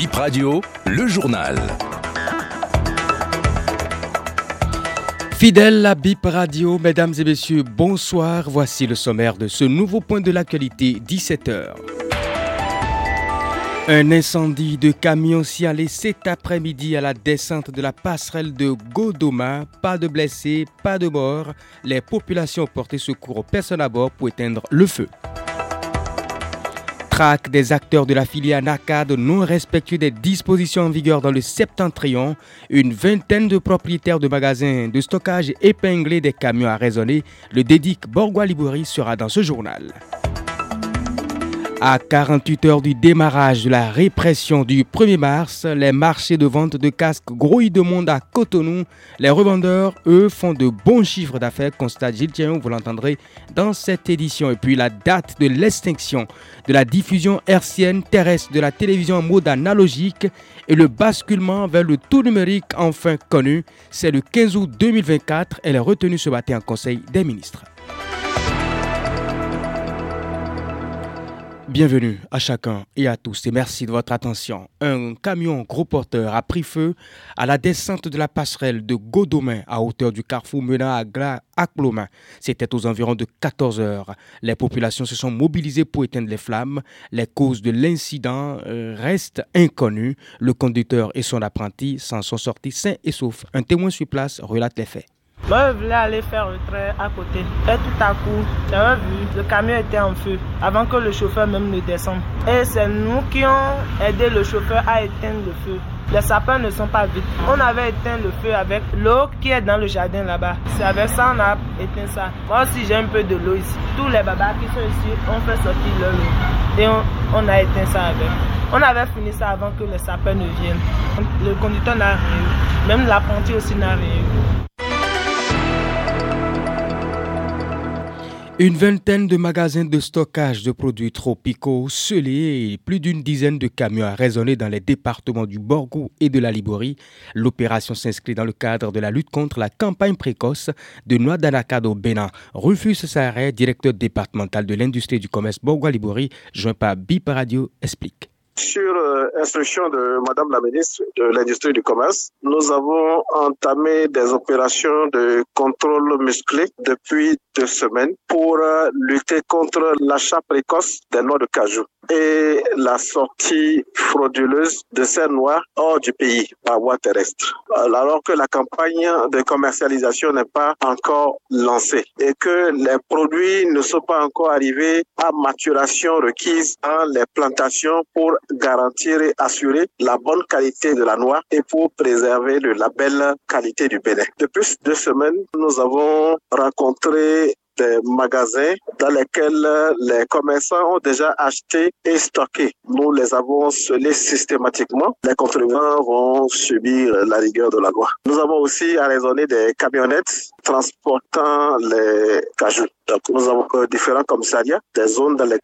Bip Radio, le journal. Fidèle à Bip Radio, mesdames et messieurs, bonsoir. Voici le sommaire de ce nouveau point de l'actualité, 17h. Un incendie de camion signalé cet après-midi à la descente de la passerelle de Godoma. Pas de blessés, pas de morts. Les populations ont porté secours aux personnes à bord pour éteindre le feu. Des acteurs de la filière NACAD non respectueux des dispositions en vigueur dans le septentrion. Une vingtaine de propriétaires de magasins de stockage épinglés des camions à raisonner. Le dédic Borgois-Libouri sera dans ce journal. À 48 heures du démarrage de la répression du 1er mars, les marchés de vente de casques grouillent de monde à Cotonou. Les revendeurs, eux, font de bons chiffres d'affaires, constate Gilles Thierry, vous l'entendrez dans cette édition. Et puis la date de l'extinction de la diffusion hertzienne terrestre de la télévision en mode analogique et le basculement vers le tout numérique enfin connu, c'est le 15 août 2024. Elle est retenue ce matin en Conseil des ministres. Bienvenue à chacun et à tous et merci de votre attention. Un camion gros porteur a pris feu à la descente de la passerelle de Godomain à hauteur du carrefour menant à Gla C'était aux environs de 14 heures. Les populations se sont mobilisées pour éteindre les flammes. Les causes de l'incident euh, restent inconnues. Le conducteur et son apprenti s'en sont sortis sains et saufs. Un témoin sur place relate les faits. Moi, je voulais aller faire le à côté. Et tout à coup, j'avais vu, le camion était en feu avant que le chauffeur même ne descende. Et c'est nous qui avons aidé le chauffeur à éteindre le feu. Les sapins ne sont pas vides. On avait éteint le feu avec l'eau qui est dans le jardin là-bas. C'est avec ça qu'on a éteint ça. Moi aussi, j'ai un peu de l'eau ici. Tous les babas qui sont ici ont fait sortir leur eau. Et on, a éteint ça avec. On avait fini ça avant que les sapins ne viennent. Le conducteur n'a rien eu. Même l'apprenti aussi n'a rien eu. Une vingtaine de magasins de stockage de produits tropicaux scellés et plus d'une dizaine de camions à raisonner dans les départements du Borgou et de la Liborie. L'opération s'inscrit dans le cadre de la lutte contre la campagne précoce de Noix d'Anacad au Bénin. Rufus Sarret, directeur départemental de l'industrie du commerce Borgou-Liborie, joint par BIP Radio, explique. Sur euh, instruction de Madame la ministre de l'Industrie du Commerce, nous avons entamé des opérations de contrôle musclé depuis deux semaines pour euh, lutter contre l'achat précoce des noix de cajou et la sortie frauduleuse de ces noix hors du pays par voie terrestre. Alors que la campagne de commercialisation n'est pas encore lancée et que les produits ne sont pas encore arrivés à maturation requise dans les plantations pour garantir et assurer la bonne qualité de la noix et pour préserver le label qualité du Bénin. Depuis deux semaines, nous avons rencontré des magasins dans lesquels les commerçants ont déjà acheté et stocké. Nous les avons scellés systématiquement. Les contribuants vont subir la rigueur de la loi. Nous avons aussi arraisonné des camionnettes transportant les cajous. Donc, nous avons différents commissariats, des zones dans les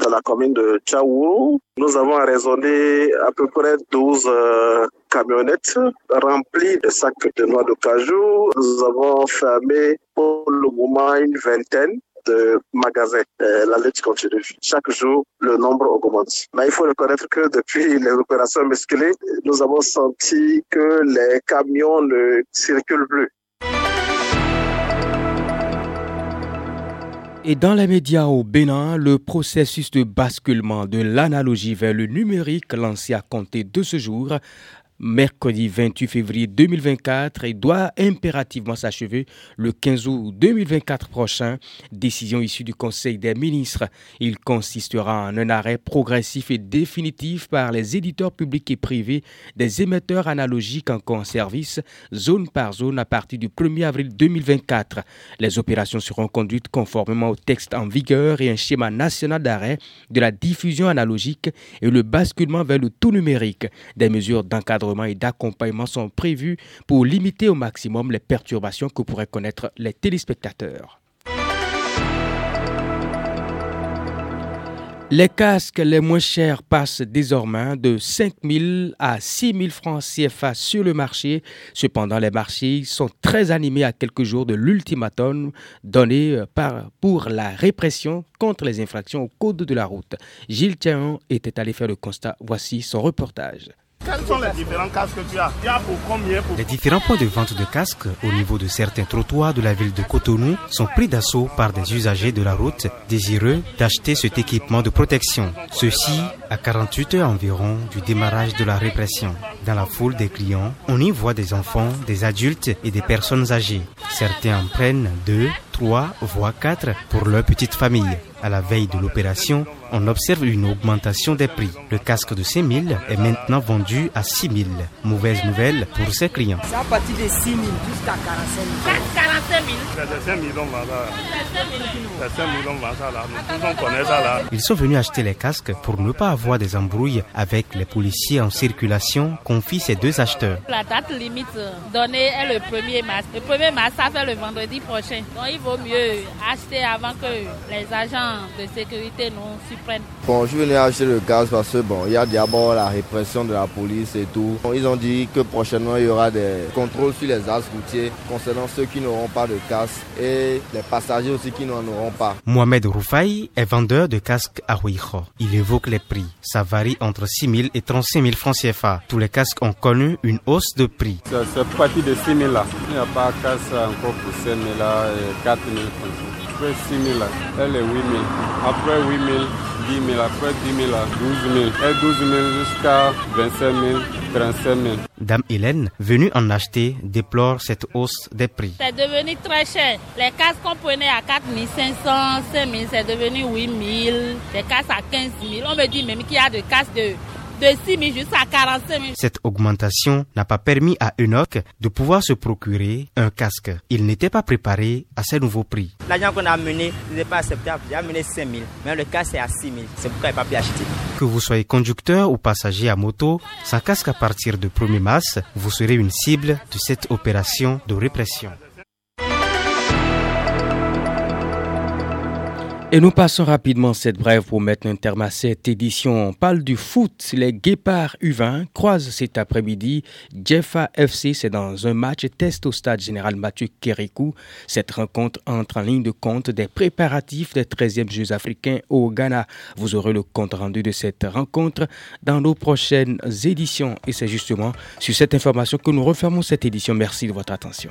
dans la commune de Tchaourou. Nous avons arraisonné à peu près 12 euh, camionnettes remplies de sacs de noix de cajou. Nous avons fermé pour le moment une vingtaine de magasins. la lutte continue. Chaque jour, le nombre augmente. Mais il faut reconnaître que depuis les opérations musclées, nous avons senti que les camions ne circulent plus. Et dans les médias au Bénin, le processus de basculement de l'analogie vers le numérique lancé à compter de ce jour mercredi 28 février 2024 et doit impérativement s'achever le 15 août 2024 prochain. Décision issue du Conseil des ministres. Il consistera en un arrêt progressif et définitif par les éditeurs publics et privés des émetteurs analogiques en service, zone par zone, à partir du 1er avril 2024. Les opérations seront conduites conformément au texte en vigueur et un schéma national d'arrêt de la diffusion analogique et le basculement vers le tout numérique. Des mesures d'encadrement et d'accompagnement sont prévus pour limiter au maximum les perturbations que pourraient connaître les téléspectateurs. Les casques les moins chers passent désormais de 5 000 à 6 000 francs CFA sur le marché. Cependant, les marchés sont très animés à quelques jours de l'ultimatum donné euh, par, pour la répression contre les infractions au code de la route. Gilles Théon était allé faire le constat. Voici son reportage. Quels sont les différents casques que tu as? Les différents points de vente de casques au niveau de certains trottoirs de la ville de Cotonou sont pris d'assaut par des usagers de la route désireux d'acheter cet équipement de protection. Ceci à 48 heures environ du démarrage de la répression. Dans la foule des clients, on y voit des enfants, des adultes et des personnes âgées. Certains en prennent deux, trois, voire quatre pour leur petite famille. À la veille de l'opération, on observe une augmentation des prix. Le casque de 5 000 est maintenant vendu à 6 000. Mauvaise nouvelle pour ses clients. C'est à partir de 6 000 jusqu'à 45 000. 45 000 Ils sont venus acheter les casques pour ne pas avoir des embrouilles avec les policiers en circulation, confient ces deux acheteurs. La date limite donnée est le 1er mars. Le 1er mars, ça fait le vendredi prochain. Donc il vaut mieux acheter avant que les agents de sécurité nous surprennent. Bon, je venais acheter le gaz parce que bon, il y a d'abord la répression de la police et tout. ils ont dit que prochainement il y aura des contrôles sur les axes routiers concernant ceux qui n'auront pas de casque et les passagers aussi qui n'en auront pas. Mohamed Roufaï est vendeur de casques à Huicho. Il évoque les prix. Ça varie entre 6 000 et 35 000 francs CFA. Tous les casques ont connu une hausse de prix. C'est parti de 6 000 là. Il n'y a pas de casque encore pour 5 000 là et 4 000 francs après 6 000, elle est 8 000. Après 8 000, 10 000. Après 10 000, 12 000. Et 12 000 jusqu'à 25 000, 35 000. Dame Hélène, venue en acheter, déplore cette hausse des prix. C'est devenu très cher. Les casques qu'on prenait à 4 500, 5 000, c'est devenu 8 000. Les casques à 15 000. On me dit même qu'il y a des casques de de 6 000 jusqu'à 45 000. Cette augmentation n'a pas permis à Enoch de pouvoir se procurer un casque. Il n'était pas préparé à ces nouveaux prix. L'argent qu'on a amené n'est pas acceptable. J'ai amené 5 000, mais le casque est à 6 000. C'est pourquoi il n'a pas pu acheter. Que vous soyez conducteur ou passager à moto, sans casque à partir de 1er mars, vous serez une cible de cette opération de répression. Et nous passons rapidement cette brève pour mettre un terme à cette édition. On parle du foot. Les Guépards U20 croisent cet après-midi Jeffa FC. C'est dans un match test au stade général Mathieu Kérékou. Cette rencontre entre en ligne de compte des préparatifs des 13e Jeux africains au Ghana. Vous aurez le compte rendu de cette rencontre dans nos prochaines éditions. Et c'est justement sur cette information que nous refermons cette édition. Merci de votre attention.